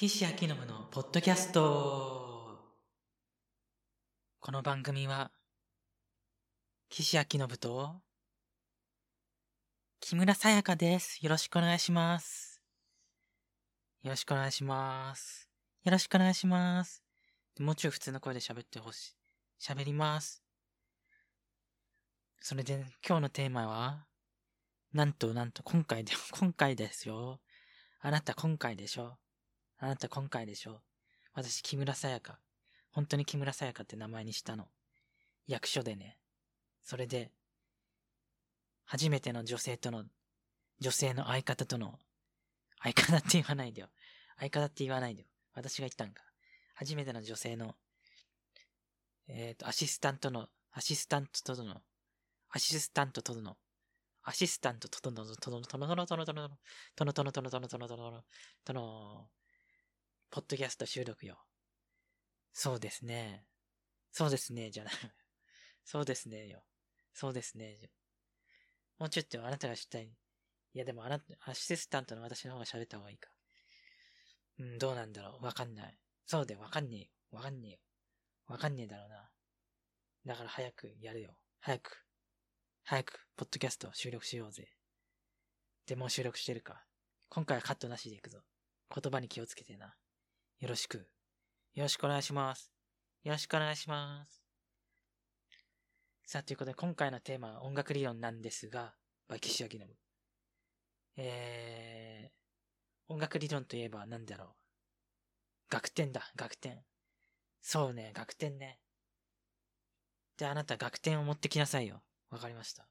岸明信のポッドキャスト。この番組は、岸明信と、木村さやかです。よろしくお願いします。よろしくお願いします。よろしくお願いします。もうちょい普通の声で喋ってほしい。喋ります。それで、今日のテーマは、なんとなんと今回で、今回ですよ。あなた今回でしょ。あなた今回でしょ。私、木村さやか。本当に木村さやかって名前にしたの。役所でね。それで、初めての女性との、女性の相方との、相方って言わないでよ。相方って言わないでよ。私が言ったんか。初めての女性の、えっ、と、アシスタントの、アシスタントとの、アシスタントとの、アシスタントとの、との、との、との、との、との、との、との、との、との、との、との、との、ポッドキャスト収録よ。そうですね。そうですね、じゃない。そうですねよ。そうですね。もうちょっとあなたがしたい。いやでもあなた、アシスタントの私の方が喋った方がいいか。うん、どうなんだろう。わかんない。そうだよ、わかんねえよ。わかんねえよ。わかんねえだろうな。だから早くやるよ。早く。早く、ポッドキャスト収録しようぜ。でもう収録してるか。今回はカットなしでいくぞ。言葉に気をつけてな。よろしく。よろしくお願いします。よろしくお願いします。さあ、ということで今回のテーマは音楽理論なんですが、バキシアギノム。えー、音楽理論といえば何だろう。楽天だ、楽天。そうね、楽天ね。で、あなた楽天を持ってきなさいよ。わかりました。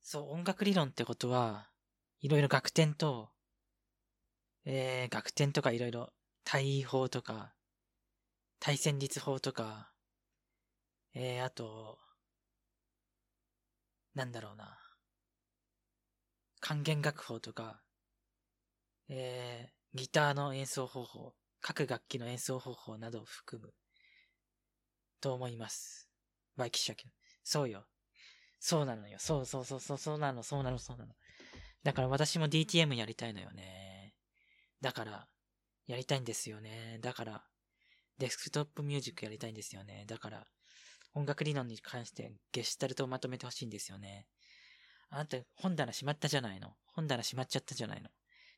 そう、音楽理論ってことは、いろいろ楽天と、えー、楽天とかいろいろ、対位法とか、対戦術法とか、えー、あと、なんだろうな。還元楽法とか、えー、ギターの演奏方法、各楽器の演奏方法などを含む、と思います。バイキシャキそうよ。そうなのよ。そうそうそうそう、そうなの、そうなの、そうなの。だから私も DTM やりたいのよね。だから、やりたいんですよね。だから、デスクトップミュージックやりたいんですよね。だから、音楽理論に関してゲシュタルトをまとめてほしいんですよね。あんた、本棚閉まったじゃないの。本棚閉まっちゃったじゃないの。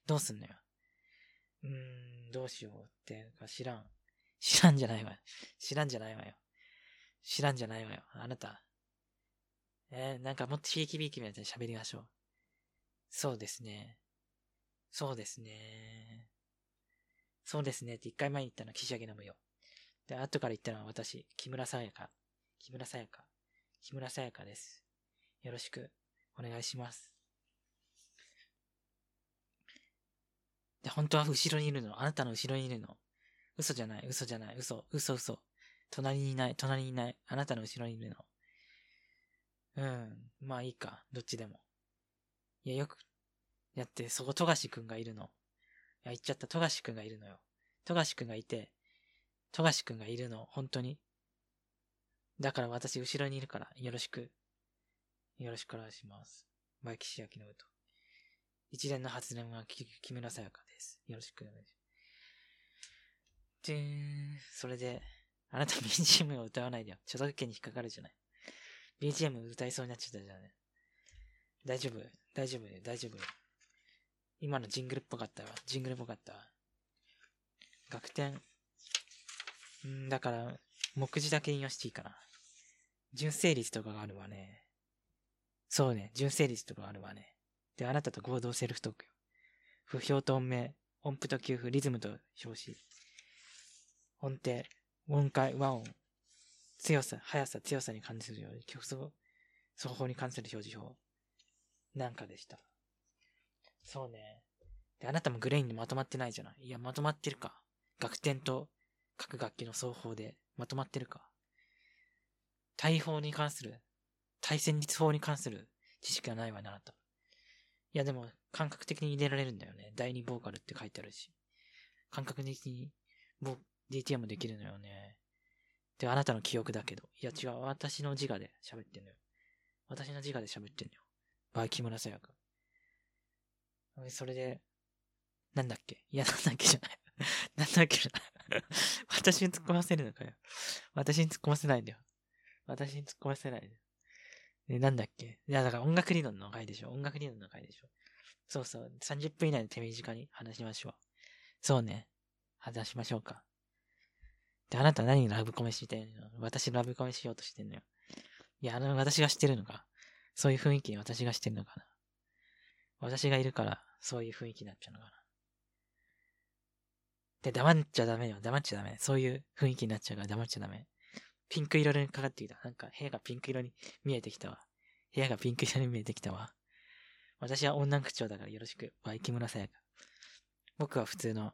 どうすんのよ。うーん、どうしようってか知らん。知らんじゃないわよ。知らんじゃないわよ。知らんじゃないわよ。あなた。えーなんかもっとひいきびいきみたいに喋りましょう。そうですね。そうですね。そうですねって一回前に言ったのは岸上信よ。で、後から言ったのは私、木村さやか。木村さやか。木村さやかです。よろしくお願いします。で、本当は後ろにいるの。あなたの後ろにいるの。嘘じゃない、嘘じゃない、嘘、嘘、嘘。隣にいない、隣にいない。あなたの後ろにいるの。うん。まあいいか。どっちでも。や、よく、やって、そこ、富樫くんがいるの。いや、言っちゃった。富樫くんがいるのよ。富樫くんがいて、富樫くんがいるの。本当に。だから私、後ろにいるから、よろしく。よろしくお願いします。バイキシアキの歌。一連の発言はき木村さやかです。よろしくお願いします。でーん、それで、あなた BGM を歌わないでよ。著作権に引っかかるじゃない。BGM 歌いそうになっちゃったじゃない。大丈夫？大丈夫よ大丈夫よ今のジングルっぽかったわ。ジングルっぽかったわ。楽天。んだから、目次だけ引用していいかな。純正率とかがあるわね。そうね、純正率とかがあるわね。で、あなたと合同セルフトークよ。不評と音名、音符と給付、リズムと表紙。音程、音階、和音。強さ、速さ、強さに関するように、曲奏、奏法に関する表示法。なんかでした。そうね。で、あなたもグレインにまとまってないじゃない？いや、まとまってるか。楽天と各楽器の奏法でまとまってるか。対法に関する、対戦術法に関する知識がないわね、あなた。いや、でも、感覚的に入れられるんだよね。第二ボーカルって書いてあるし。感覚的に、ボ、DTM できるのよね。で、あなたの記憶だけど。いや、違う。私の自我で喋ってんのよ。私の自我で喋ってんのよ。バイキムラさやか。それで、なんだっけ？いや、なんだっけじゃない。なんだっけじゃない。私に突っ込ませるのかよ。私に突っ込ませないんだよ。私に突っ込ませないで。で、なんだっけ？いや、だから音楽理論の回でしょ音楽理論の回でしょそうそう。30分以内で手短に話しましょう。そうね。話しましょうか。で、あなた何ラブコメしてんの？私ラブコメしようとしてんのよ。いや、あの、私が知ってるのか。そういう雰囲気に私が知ってるのかな。私がいるから、そういう雰囲気になっちゃうのかな。で、黙っちゃダメよ。黙っちゃダメ。そういう雰囲気になっちゃうから黙っちゃダメ。ピンク色にかかってきた。なんか部屋がピンク色に見えてきたわ。部屋がピンク色に見えてきたわ。私は女口調だからよろしく。 by 木村さやか。僕は普通の、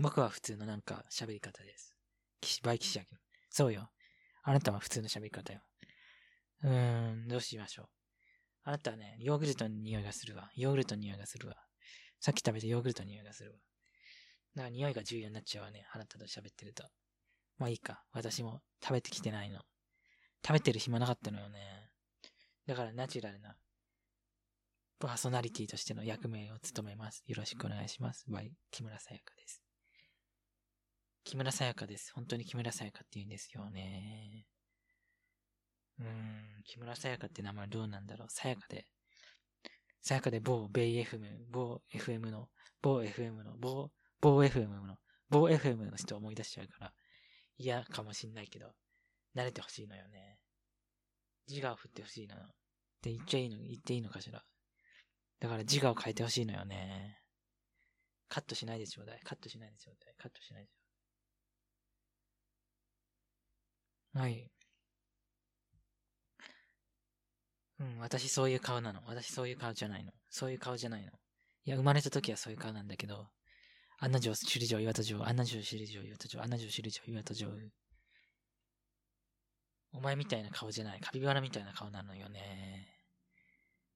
僕は普通のなんか喋り方です。 by 岸陽伸。そうよ。あなたは普通の喋り方よ。うーん、どうしましょう。あなたはね、ヨーグルトの匂いがするわ。ヨーグルトの匂いがするわ。さっき食べたヨーグルトの匂いがするわ。だから匂いが重要になっちゃうわね。あなたと喋ってると。まあいいか。私も食べてきてないの。食べてる暇なかったのよね。だからナチュラルなパーソナリティとしての役目を務めます。よろしくお願いします。バイ、木村さやかです。木村さやかです。本当に木村さやかって言うんですよね。うん、木村さやかって名前どうなんだろう？さやかで。さやかで某ベイ FM、某 FM の、某 FM の、某、某 FM の、某 FM の人思い出しちゃうから、嫌かもしんないけど、慣れてほしいのよね。自我を振ってほしいの。って言っちゃいいの、言っていいのかしら。だから自我を変えてほしいのよね。カットしないでちょうだい。カットしないでちょうだい。カットしないでちょうだい。はい。うん、私そういう顔なの。私そういう顔じゃないの。そういう顔じゃないの。いや、生まれた時はそういう顔なんだけど、案の定、首里城、岩戸城、案の定、首里城、岩戸城、案の定、首里城、岩戸城。お前みたいな顔じゃない。カピバラみたいな顔なのよね。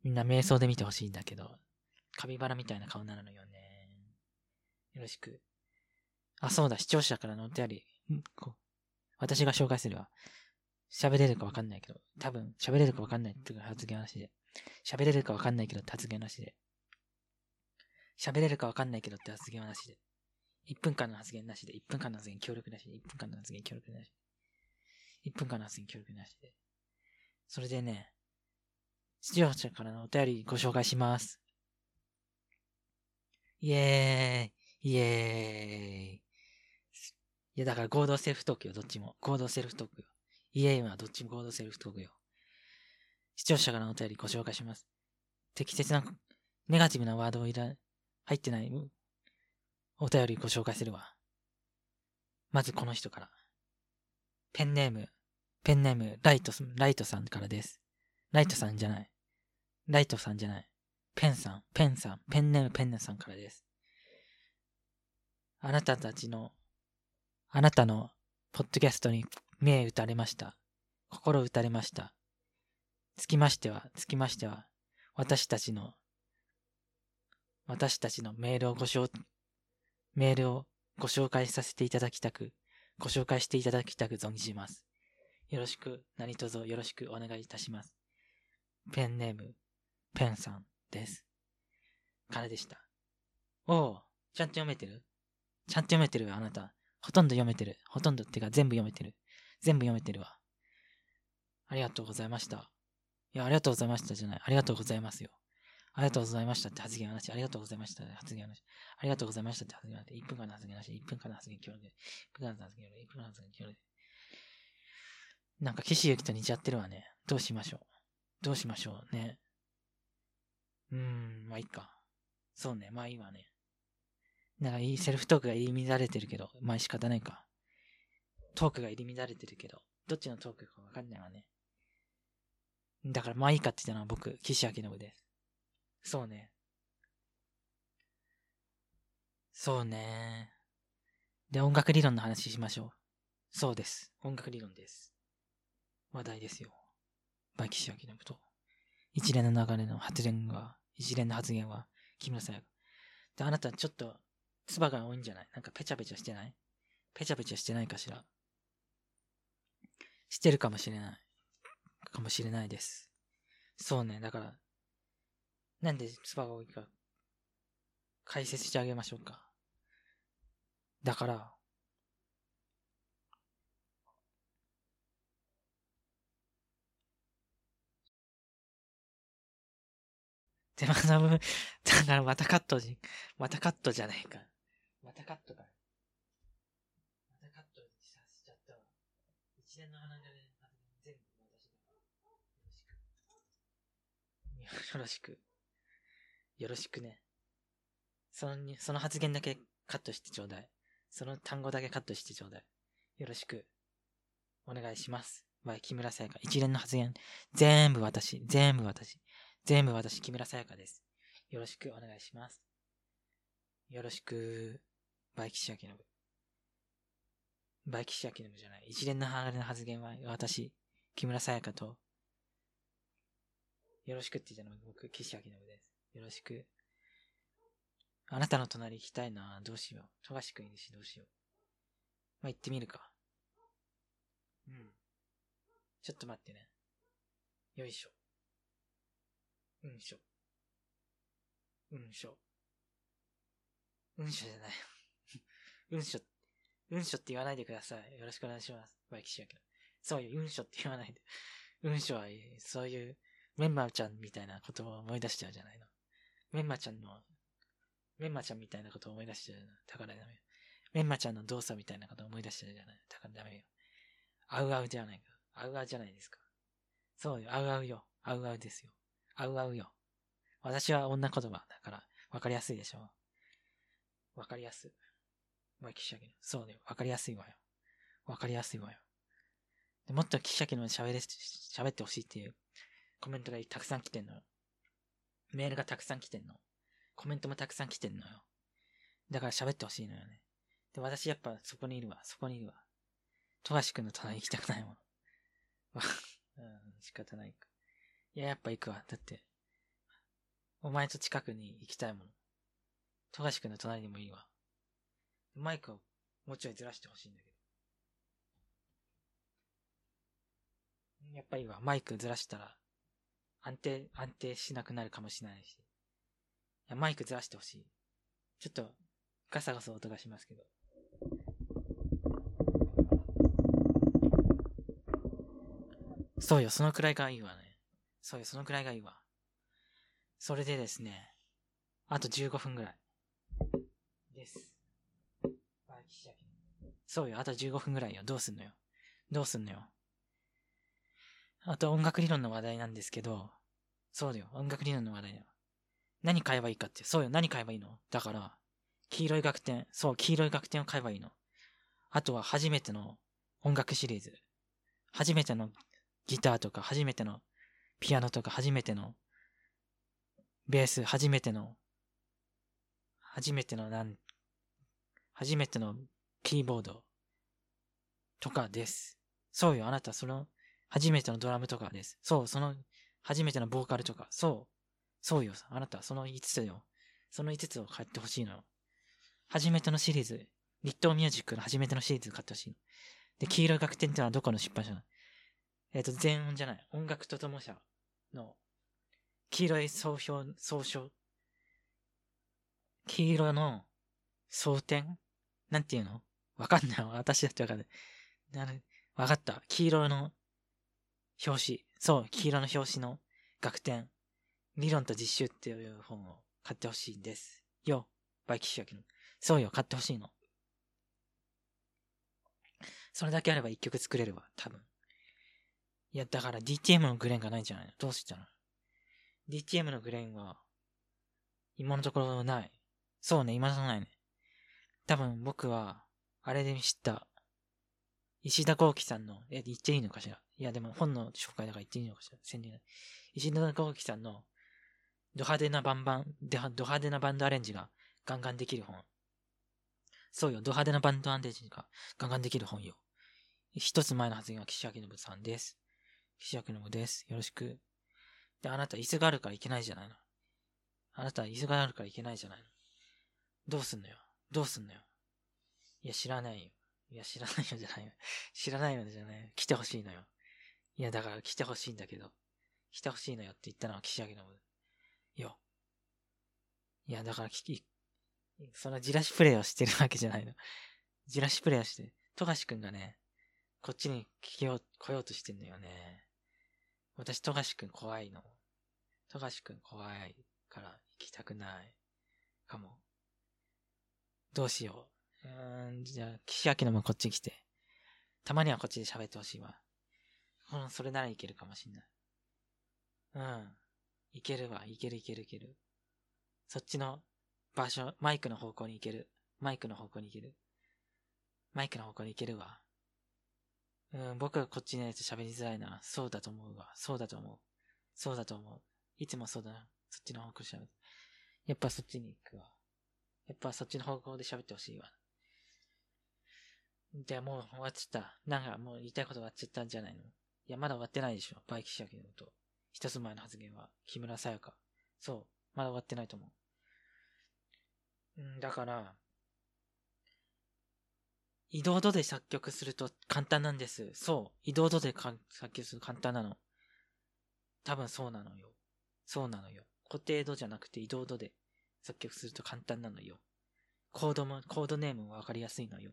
みんな瞑想で見てほしいんだけど、カピバラみたいな顔なのよね。よろしく。あ、そうだ、視聴者からのお便り。こ私が紹介するわ。喋れるかわかんないけど、多分喋れるかわかんないっていう発言なしで。喋れるかわかんないけどって発言なしで。喋れるかわかんないけどって発言はなしで。1分間の発言なしで、1分間の発言協力なしで、1分間の発言協力なしで。1分間の発言協力なしで。それでね、視聴者からのお便りご紹介します。イエーイ、イエーイ。いや、だから合同セルフトークよ、どっちも。合同セルフトークよ。イエーイはどっちも合同セルフトークよ。視聴者からのお便りご紹介します。適切な、ネガティブなワードをいら、入ってないお便りご紹介するわ。まずこの人から。ペンネーム、ペンネーム、ライト、ライトさんからです。ライトさんじゃない。ライトさんじゃない。ペンさん、ペンさん、ペンネームペンネさんからです。あなたたちの、あなたのポッドキャストに目打たれました。心打たれました。つきましては、つきましては、私たちの私たちのメールをご紹、メールをご紹介させていただきたく、ご紹介していただきたく存じます。よろしく、何卒よろしくお願いいたします。ペンネーム、ペンさんです。からでした。おう、ちゃんと読めてる？ちゃんと読めてる、あなた。ほとんど読めてる。ほとんどってか全部読めてる。全部読めてるわ。ありがとうございました。いや、ありがとうございましたじゃない。ありがとうございますよ。ありがとうございましたって発言はなし。ありがとうございましたって発言はなし。ありがとうございましたって発言はなし。1分間の発言なし。1分間の発言協力で。1分間の発言協力で。1分間の発言協力で。なんか岸由紀と似ちゃってるわね。どうしましょう。どうしましょうね。うーん、まあいいか。そうね、まあいいわね。なんかいいセルフトークが入り乱れてるけど、まあ仕方ないか。トークが入り乱れてるけど、どっちのトークかわかんないわね。だからまあいいかって言ったのは僕、岸明信です。そうね。そうね。で、音楽理論の話しましょう。そうです。音楽理論です。話題ですよ。 by 岸陽伸。一連の流れの発言は、一連の発言は、木村さん。で、あなたちょっと、唾が多いんじゃない？なんかペチャペチャしてない？ペチャペチャしてないかしら？してるかもしれない。かもしれないです。そうね。だから、なんで唾が多いか解説してあげましょうか。だから、手間の部分、だからまたカットじ、またカットじゃないか。またカットか。またカットさせちゃったわ。一連の話で全部私だ。よろしく。よろしくね。そのに、その発言だけカットしてちょうだい。その単語だけカットしてちょうだい。よろしく。お願いします。 by、木村さやか。一連の発言、全部私、全部私。全部私、木村さやかです。よろしくお願いします。よろしく、 by 岸陽伸。by 岸陽伸じゃない。一連の発言は私、木村さやかと、よろしくって言ったのは僕、岸陽伸です。よろしく。あなたの隣行きたいなどうしよう。富樫くんいるし、どうしよう。まあ、行ってみるか。うん。ちょっと待ってね。よいしょ。うんしょ。うんしょ。うんしょじゃない。うんしょ。うんしょって言わないでください。よろしくお願いします。 by 岸陽伸。そういう、うんしょって言わないで。うんしょは、そういう、メンマちゃんみたいなことを思い出しちゃうじゃないの。メンマちゃんの、メンマちゃんみたいなことを思い出しちゃうじゃない。だからダメよ。メンマちゃんの動作みたいなことを思い出しちゃうじゃない。だからダメよ。あうあうじゃないか。あうあうじゃないですか。そうよ。あうあうよ。あうあうですよ。あうあうよ。私は女言葉だから、わかりやすいでしょ。わかりやすい。まあ、記者の。そうだよ。わかりやすいわよ。わかりやすいわよ。でもっと記者の喋れ、喋ってほしいっていうコメントがたくさん来てんのよ。メールがたくさん来てんの。コメントもたくさん来てんのよ。だから喋ってほしいのよね。で、私やっぱそこにいるわ。そこにいるわ。富樫くんの隣行きたくないもん。うん、仕方ないか。いや、やっぱ行くわ。だって、お前と近くに行きたいもの。富樫くんの隣にもいいわ。マイクをもうちょいずらしてほしいんだけど。やっぱいいわ。マイクずらしたら、安定、安定しなくなるかもしれないし。いや、マイクずらしてほしい。ちょっと、ガサガサ音がしますけど。そうよ、そのくらいがいいわね。そうよ、そのくらいがいいわ。それでですね、あと15分ぐらい。です。そうよ、あと15分ぐらいよ。どうすんのよ。どうすんのよ。あと音楽理論の話題なんですけど、そうだよ、音楽理論の話題だよ。何買えばいいかって。そうよ、何買えばいいの？だから、黄色い楽天。そう、黄色い楽天を買えばいいの。あとは初めての音楽シリーズ。初めてのギターとか、初めてのピアノとか、初めてのベース、初めての、初めてのなん、初めてのキーボードとかです。そうよ、あなたその、初めてのドラムとかです。そう、その、初めてのボーカルとか。そう。そうよ、あなた、その5つよ。その5つを買ってほしいの。初めてのシリーズ。立東ミュージックの初めてのシリーズ買ってほしいの。で、黄色い楽天ってのはどこの出版社なの？えっ、ー、と、全音じゃない。音楽ととも社の、黄色い総評、総称。黄色の、総点なんていうの？わかんない。私だってわかんない。わかった。黄色の表紙。そう、黄色の表紙の楽天。理論と実習っていう本を買ってほしいんです。よ、by 岸陽伸。そうよ、買ってほしいの。それだけあれば一曲作れるわ、多分。いや、だから DTM のグレーンがないんじゃないの？どうしたの ?DTM のグレーンは、今のところない。そうね、今のところないね。多分僕は、あれで知った。石田幸喜さんの、え、言っていいのかしらいや、でも本の紹介だから言っていいのかしら宣伝石田幸喜さんの、ド派手なバンバン、ド派手なバンドアレンジがガンガンできる本。そうよ、ド派手なバンドアレンジがガンガンできる本よ。一つ前の発言は岸明信さんです。岸明信です。よろしく。で、あなた椅子があるからいけないじゃないの。あなた椅子があるからいけないじゃないの。どうすんのよ。どうすんのよ？いや、知らないよ。いや、知らないよじゃないよ。知らないよじゃないよ。来てほしいのよ。いや、だから来てほしいんだけど。来てほしいのよって言ったのは岸明信。よ。いや、だから聞き、そのじらしプレイをしてるわけじゃないの。じらしプレイをして、富樫くんがね、こっちに聞きよう、来ようとしてんのよね。私、富樫くん怖いの。富樫くん怖いから行きたくない。かも。どうしよう。うん、じゃあ、岸明のもこっち来て。たまにはこっちで喋ってほしいわ。うん、それならいけるかもしんない。うん。いけるわ。いけるいけるいける。そっちの場所、マイクの方向に行ける。マイクの方向に行ける。マイクの方向に行けるわ。うん、僕はこっちのやつ喋りづらいな。そうだと思うわ。そうだと思う。そうだと思う。いつもそうだな。そっちの方向喋る。やっぱそっちに行くわ。やっぱそっちの方向で喋ってほしいわ。じゃあもう終わっちゃった。なんかもう言いたいこと終わっちゃったんじゃないの？いや、まだ終わってないでしょ。 by 岸陽伸。一つ前の発言は、木村さやか。そう。まだ終わってないと思う。うん、だから、移動ドで作曲すると簡単なんです。そう。移動ドで作曲する簡単なの。多分そうなのよ。そうなのよ。固定度じゃなくて移動度で作曲すると簡単なのよ。コードも、コードネームもわかりやすいのよ。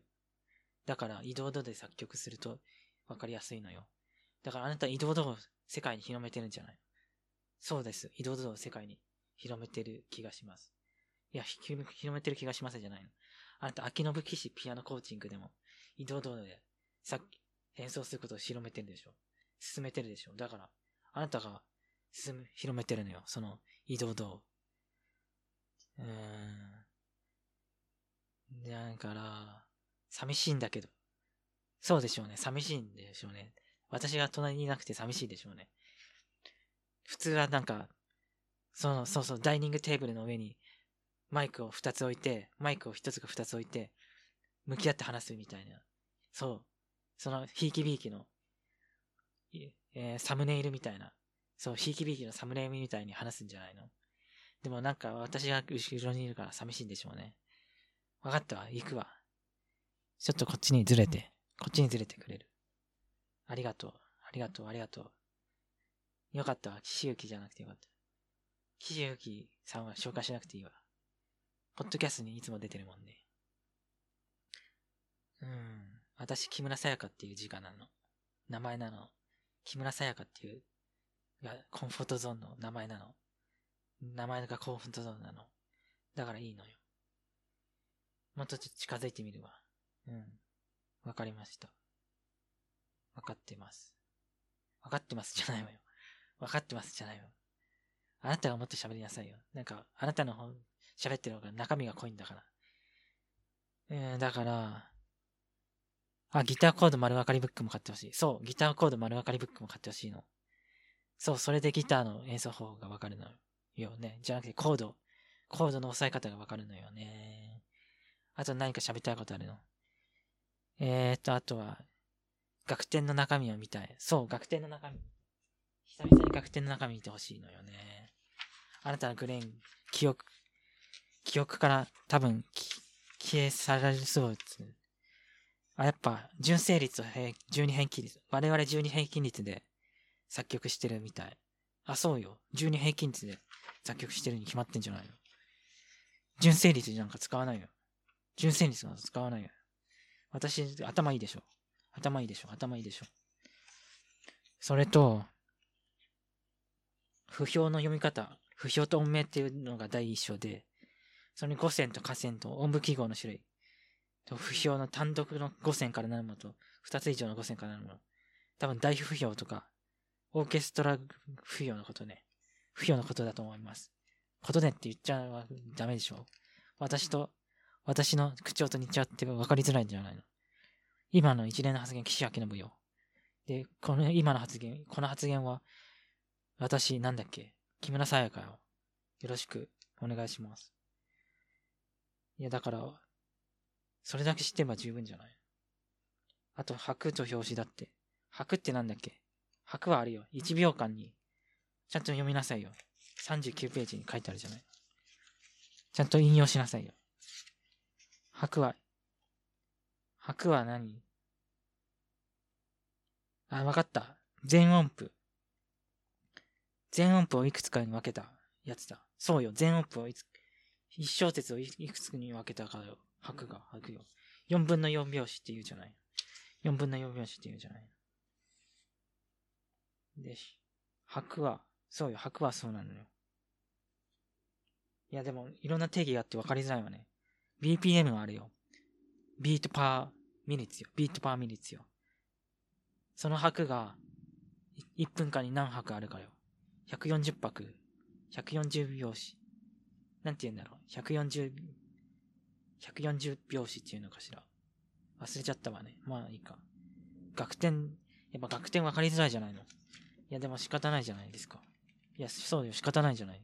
だから移動度で作曲するとわかりやすいのよ。だからあなた移動度を世界に広めてるんじゃない？そうです。移動度を世界に広めてる気がします。いや、広めてる気がしますじゃないの。あなた、秋信騎士ピアノコーチングでも、移動度でさっき演奏することを広めてるでしょ。進めてるでしょ。だから、あなたが進む、広めてるのよ。その移動度を。うん。だから、寂しいんだけど。そうでしょうね。寂しいんでしょうね。私が隣にいなくて寂しいでしょうね。普通はなんか、その、そうそう、ダイニングテーブルの上にマイクを2つ置いて、マイクを1つか2つ置いて、向き合って話すみたいな。そう。その、ひいきびいきの、えー、サムネイルみたいな。そう、ひいきびいきのサムネイルみたいに話すんじゃないの？でもなんか私が後ろにいるから寂しいんでしょうね。わかったわ、行くわ。ちょっとこっちにずれて、こっちにずれてくれる。ありがとう、ありがとう、ありがとう。よかったわ、岸行じゃなくてよかった。岸行さんは紹介しなくていいわ。ポッドキャストにいつも出てるもんね。うん。私、木村さやかっていう字がなの。名前なの。木村さやかっていう、が、コンフォートゾーンの名前なの。名前がコンフォートゾーンなの。だからいいのよ。もっとちょっと近づいてみるわ。うん。わかりました。わかってます。わかってますじゃないわよ。わかってますじゃないわ。あなたがもっと喋りなさいよ。なんか、あなたの方、喋ってる方が中身が濃いんだから。えー、だから、あ、ギターコード丸分かりブックも買ってほしい。そう、ギターコード丸分かりブックも買ってほしいの。そう、それでギターの演奏方法がわかるのよよね。じゃなくてコード、コードの押さえ方がわかるのよね。あと何か喋りたいことあるの？えーと、あとは、楽天の中身を見たい。そう、楽天の中身。久々に楽天の中身見てほしいのよね。あなたのグレーン、記憶、記憶から多分、消え去られそうです。あ、やっぱ、純正率と12変期率。我々12平均率で作曲してるみたい。あ、そうよ。12平均率で作曲してるに決まってんじゃないの？純正率なんか使わないよ。純正率なんか使わないよ。私、頭いいでしょ？頭いいでしょ？頭いいでしょ？それと、不評の読み方。不評と音名っていうのが第一章で、それに五線と下線と音符記号の種類。と不評の単独の五線からなるものと、二つ以上の五線からなるもの。多分大不評とか、オーケストラ不評のことね。不評のことだと思います。ことねって言っちゃうはダメでしょ。私と、私の口調と似ちゃって分かりづらいんじゃないの。今の一連の発言、岸明信よ。で、この今の発言、この発言は、私、なんだっけ？木村沙耶香よ。よろしくお願いします。いや、だから、それだけ知ってれば十分じゃない？あと、白と表紙だって。白ってなんだっけ？白はあるよ。1秒間に。ちゃんと読みなさいよ。39ページに書いてあるじゃない。ちゃんと引用しなさいよ。白は拍は何？あ、わかった。全音符。全音符をいくつかに分けたやつだ。そうよ。全音符をいつ一小節をいくつに分けたかよ。拍が、拍よ。四分の四拍子って言うじゃない。四分の四拍子って言うじゃない。で、拍は、そうよ、拍はそうなのよ。いや、でも、いろんな定義があって分かりづらいわね。BPM はあるよ。 beat per minutes よ。 beat per minutes よ。その拍が、1分間に何拍あるかよ。140拍。140拍子。なんて言うんだろう。140、140拍子っていうのかしら。忘れちゃったわね。まあいいか。楽天、やっぱ楽天分かりづらいじゃないの。いやでも仕方ないじゃないですか。いや、そうよ、仕方ないじゃない。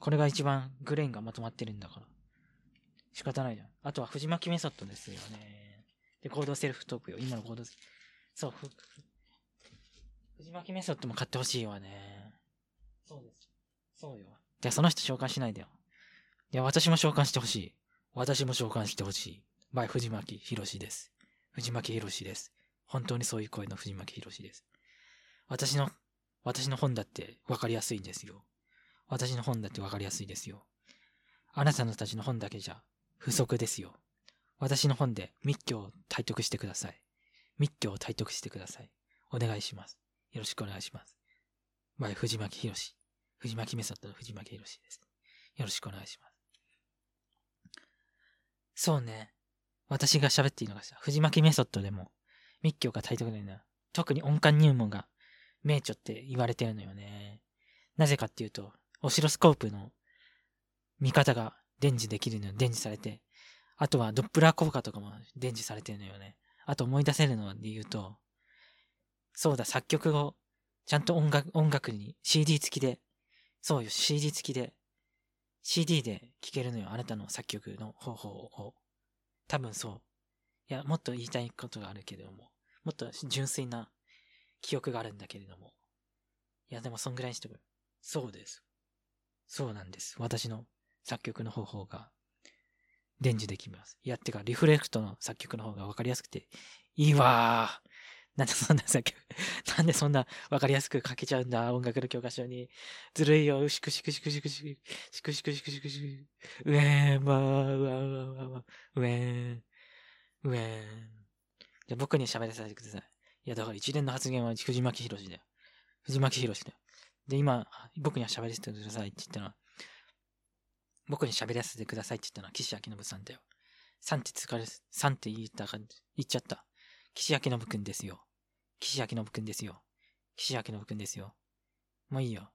これが一番グレーンがまとまってるんだから。仕方ないじゃん。あとは藤巻メソッドですよね。で、コードセルフトークよ。今のコード、そう、藤巻メソッドも買ってほしいわね。そうです。そうよ。で、その人召喚しないでよ。いや、私も召喚してほしい。私も召喚してほしい。バイ藤巻博士です。藤巻博士です。本当にそういう声の藤巻博士です。私の、私の本だって分かりやすいんですよ。私の本だって分かりやすいですよ。あなたのたちの本だけじゃ不足ですよ。私の本で密教を体得してください。密教を体得してください。お願いします。よろしくお願いします。by 藤巻博士。藤巻メソッドの藤巻博士です。よろしくお願いします。そうね。私が喋っていいのがさ、藤巻メソッドでも密教が体得ないんだ。特に音感入門が名著って言われてるのよね。なぜかっていうと、オシロスコープの見方が伝授できるのよ。伝授されて。あとはドップラー効果とかも伝授されてるのよね。あと思い出せるので言うと、そうだ、作曲をちゃんと音楽、音楽に CD 付きで、そうよ、CD 付きで、CD で聴けるのよ。あなたの作曲の方法を。多分そう。いや、もっと言いたいことがあるけれども、もっと純粋な記憶があるんだけれども。いや、でもそんぐらいにしてくそうです。そうなんです。私の作曲の方法が伝授できます。いや、ってか、リフレクトの作曲の方がわかりやすくていいわー。なんでそんな作曲、なんでそんなわかりやすく書けちゃうんだ、音楽の教科書に。ずるいよ、しくしくしくしくしく、しくしくしくしくしく、うえー、まあ、うわうわうわうわ、うえー、うえー。じゃ僕に喋らせてください。いや、だから一連の発言は藤巻博士だよ。藤巻博士だよ。で、今、僕には喋らせてくださいって言ったのは、僕に喋らせてくださいって言ったのは岸明信さんだよ。さんって疲れ、さんって言ったか、言っちゃった。岸明信くんですよ。岸明信くんですよ。岸明信くんですよ。もういいよ。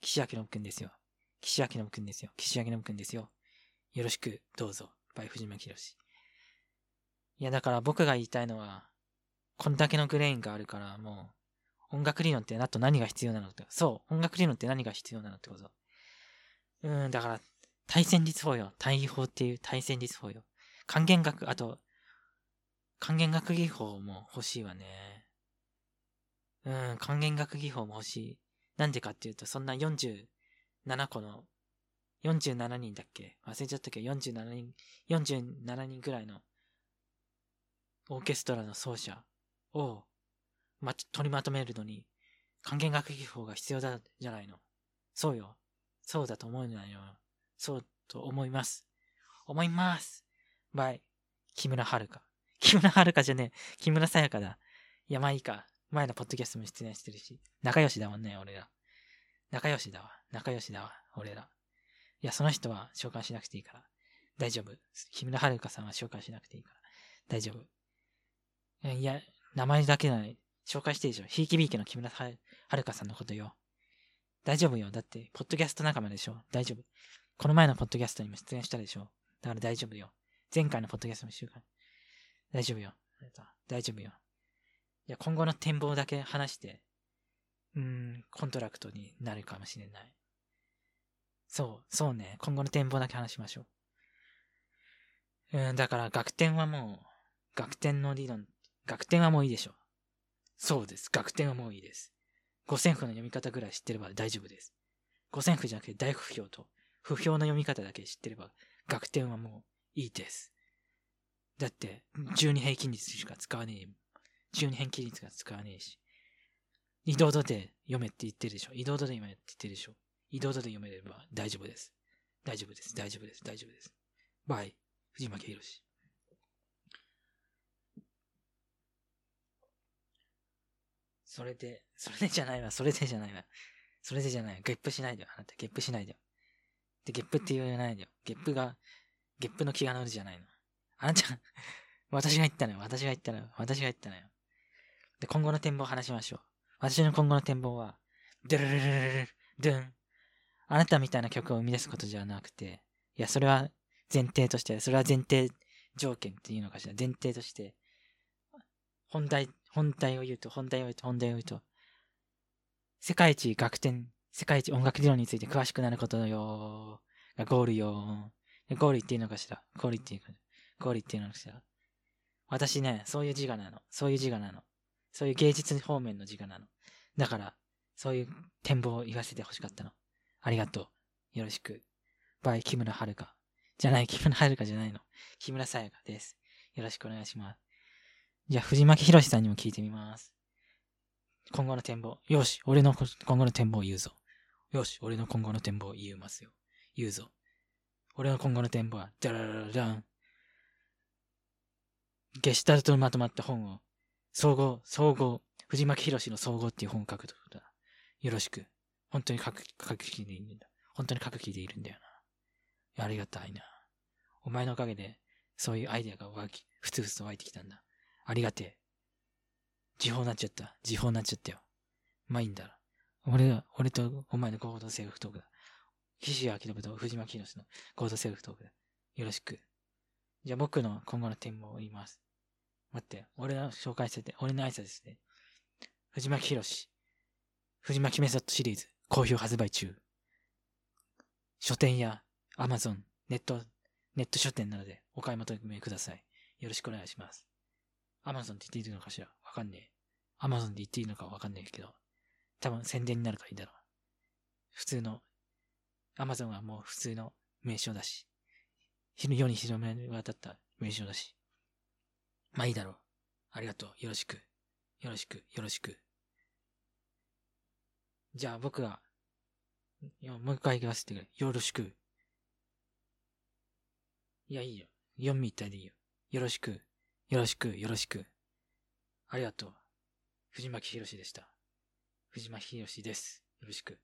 岸明信くんですよ。岸明信くんですよ。岸明信くんですよ。よろしく、どうぞ。バイ藤巻博士。いや、だから僕が言いたいのは、こんだけのグレーンがあるから、もう、音楽理論ってなと何が必要なのって。そう、音楽理論って何が必要なのってこと。うん、だから、対戦率法よ。対比法っていう対戦率法よ。還元学、あと、還元学技法も欲しいわね。うん、還元学技法も欲しい。なんでかっていうと、そんな47個の、47人だっけ？忘れちゃったけど、47人、47人くらいの、オーケストラの奏者を、ま、取りまとめるのに、還元学技法が必要だ、じゃないの。そうよ。そうだと思うのよ。そうと思います。思います。バイ、木村遥。木村遥じゃねえ。木村さやかだ。いや、まあいいか。前のポッドキャストも出演してるし。仲良しだもんね、俺ら。仲良しだわ。仲良しだわ、俺ら。いや、その人は召喚しなくていいから。大丈夫。木村遥さんは召喚しなくていいから。大丈夫。いや、名前だけなのに、紹介していいでしょ。ひいきびいきの木村遥さんのことよ。大丈夫よ。だって、ポッドキャスト仲間でしょ。大丈夫。この前のポッドキャストにも出演したでしょ。だから大丈夫よ。前回のポッドキャストも一週間。大丈夫よ。大丈夫よ。いや、今後の展望だけ話して、うーん、コントラクトになるかもしれない。そう、そうね。今後の展望だけ話しましょう。うん、だから学点はもう、学点の理論、学点はもういいでしょ。そうです。学点はもういいです。五線譜の読み方ぐらい知ってれば大丈夫です。五線譜じゃなくて大不評と不評の読み方だけ知ってれば、学点はもういいです。だって、12平均率しか使わねえ。12平均率が使わねえし。移動度で読めって言ってるでしょ。移動度で読めって言ってるでしょ。移動度で読めれば大丈夫です。大丈夫です。大丈夫です。大丈夫です。バイ。藤巻博士。それで、それでじゃないわ。それでじゃないわ。それでじゃない。ゲップしないでよ。あなた、ゲップしないでよ。で、ゲップって言わないでよ。ゲップが、ゲップの気が乗るじゃないの。あなた、私が言ったのよ。私が言ったのよ。私が言ったのよ。で、今後の展望を話しましょう。私の今後の展望は、ドゥルルルルルドゥン。あなたみたいな曲を生み出すことじゃなくて、いや、それは前提として、それは前提条件っていうのかしら。前提として、本題、本題を言うと、本題を言うと、本題を言うと、世界一楽天、世界一音楽理論について詳しくなることよがゴールよゴールっていうのかしら？ゴールっていうか、ゴールっていうのかしら？私ね、そういう自我なの。そういう自我なの。そういう芸術方面の自我なの。だから、そういう展望を言わせてほしかったの。ありがとう。よろしく。バイ、木村遥じゃない、木村遥じゃないの。木村沙也加です。よろしくお願いします。じゃあ、藤巻博さんにも聞いてみます。今後の展望。よし、俺の今後の展望を言うぞ。よし、俺の今後の展望を言いますよ。言うぞ。俺の今後の展望は、ダララララン。ゲシュタルトのまとまった本を、総合、総合、藤巻博の総合っていう本を書くとだ。よろしく。本当に書く、書く気でいるんだ。本当に書く気でいるんだよな。ありがたいな。お前のおかげで、そういうアイデアが湧き、ふつふつと湧いてきたんだ。ありがてえ。時報になっちゃった。時報になっちゃったよ。まあいいんだ。俺が、俺とお前の合同セルフトークだ。岸谷明信と藤巻宏の合同セルフトークだ。よろしく。じゃあ僕の今後の展望を言います。待って、俺の紹介してて、俺の挨拶ですね。藤巻宏。藤巻メソッドシリーズ、好評発売中。書店や Amazon、ネット、ネット書店などでお買い求めください。よろしくお願いします。アマゾンって言っていいのかしら？わかんねえ。アマゾンで言っていいのかわかんないけど、多分宣伝になるからいいだろう。普通の、アマゾンはもう普通の名称だし、世に広め渡った名称だし。まあいいだろう。ありがとう。よろしく。よろしく。よろしく。じゃあ僕が、もう一回言わせてくれ。よろしく。いや、いいよ。読みたいでいいよ。よろしく。よろしく、よろしく。ありがとう。藤巻博でした。藤巻博です。よろしく。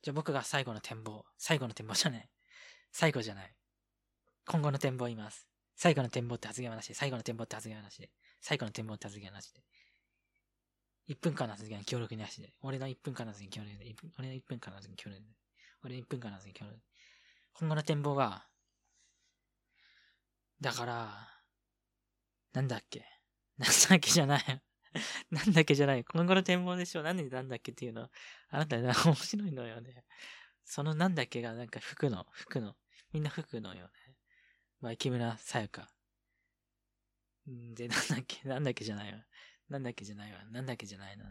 じゃあ僕が最後の展望。最後の展望じゃない。最後じゃない。今後の展望を言います。最後の展望って発言はなしで、最後の展望って発言はなしで、最後の展望って発言はなしで。1分間の発言は協力なしで。俺の1分間の発言協力で。俺の1分間の発言協力で。俺の1分間の発言協力で。今後の展望は、だから、なんだっけ？なんだっけじゃない。なんだっけじゃない。今後の展望でしょ。なんでなんだっけっていうの。あなた、面白いのよね。そのなんだっけがなんか服の、服の。みんな服のよね。まあ、木村さやか。んで、なんだっけ？なんだっけじゃないわ。なんだっけじゃないわ。なんだっけじゃないの。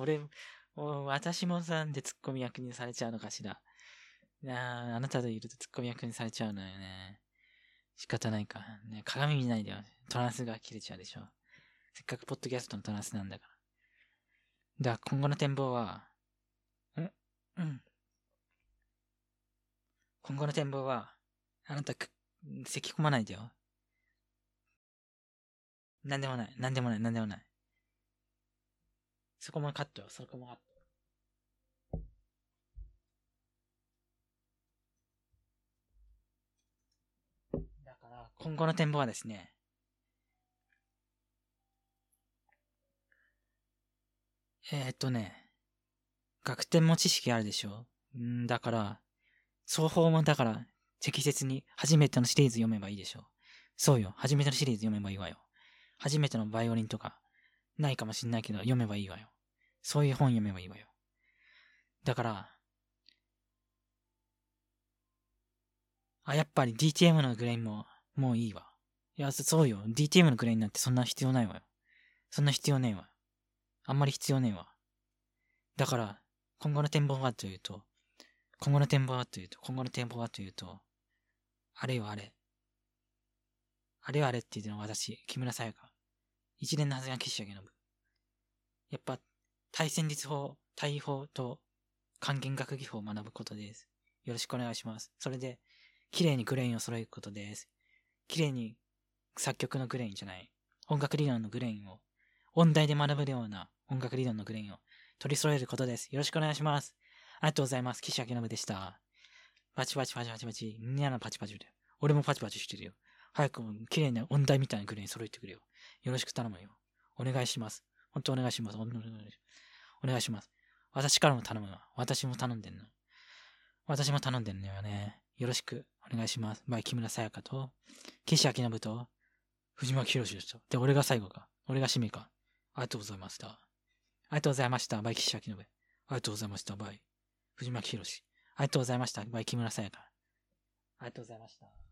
俺、私もさんでツッコミ役にされちゃうのかしら。ああなたといるとツッコミ役にされちゃうのよね。仕方ないか。ね、鏡見ないでよ。トランスが切れちゃうでしょ。せっかくポッドキャストのトランスなんだから。では、今後の展望は、んうん。今後の展望は、あなたく、咳込まないでよ。なんでもない。なんでもない。なんでもない。そこもカットよ。そこもカット。今後の展望はですね、えー、っとね、学点も知識あるでしょ？んだから、双方もだから、適切に初めてのシリーズ読めばいいでしょ？そうよ。初めてのシリーズ読めばいいわよ。初めてのバイオリンとか、ないかもしんないけど、読めばいいわよ。そういう本読めばいいわよ。だから、あ、やっぱり DTM のグレインももういいわ。いや、そうよ。DTM のグレインなんてそんな必要ないわよ。そんな必要ねえわ。あんまり必要ねえわ。だから、今後の展望はというと、今後の展望はというと、今後の展望はというと、あれよあれ。あれよあれって言うのは私、木村沙也加。一連のはずが岸上信。やっぱ、対戦術法、対法と還元楽技法を学ぶことです。よろしくお願いします。それで、綺麗にグレインを揃えることです。綺麗に作曲のグレインじゃない。音楽理論のグレインを、音大で学ぶような音楽理論のグレインを取り揃えることです。よろしくお願いします。ありがとうございます。岸明信でした。パチパチパチパチパチ。みんなのパチパチで。俺もパチパチしてるよ。早く綺麗な音大みたいなグレイン揃えてくれよ。よろしく頼むよ。お願いします。本当お願いします。お願いします。私からも頼むわ。私も頼んでんの。私も頼んでんのよね。よろしくお願いします。 by、木村さやかと、岸陽伸と、藤巻博士でした。で、俺が最後か。俺が締めか。ありがとうございました。ありがとうございました。 by、岸陽伸。ありがとうございました。 by、藤巻博士。ありがとうございました。 by、木村さやか。ありがとうございました。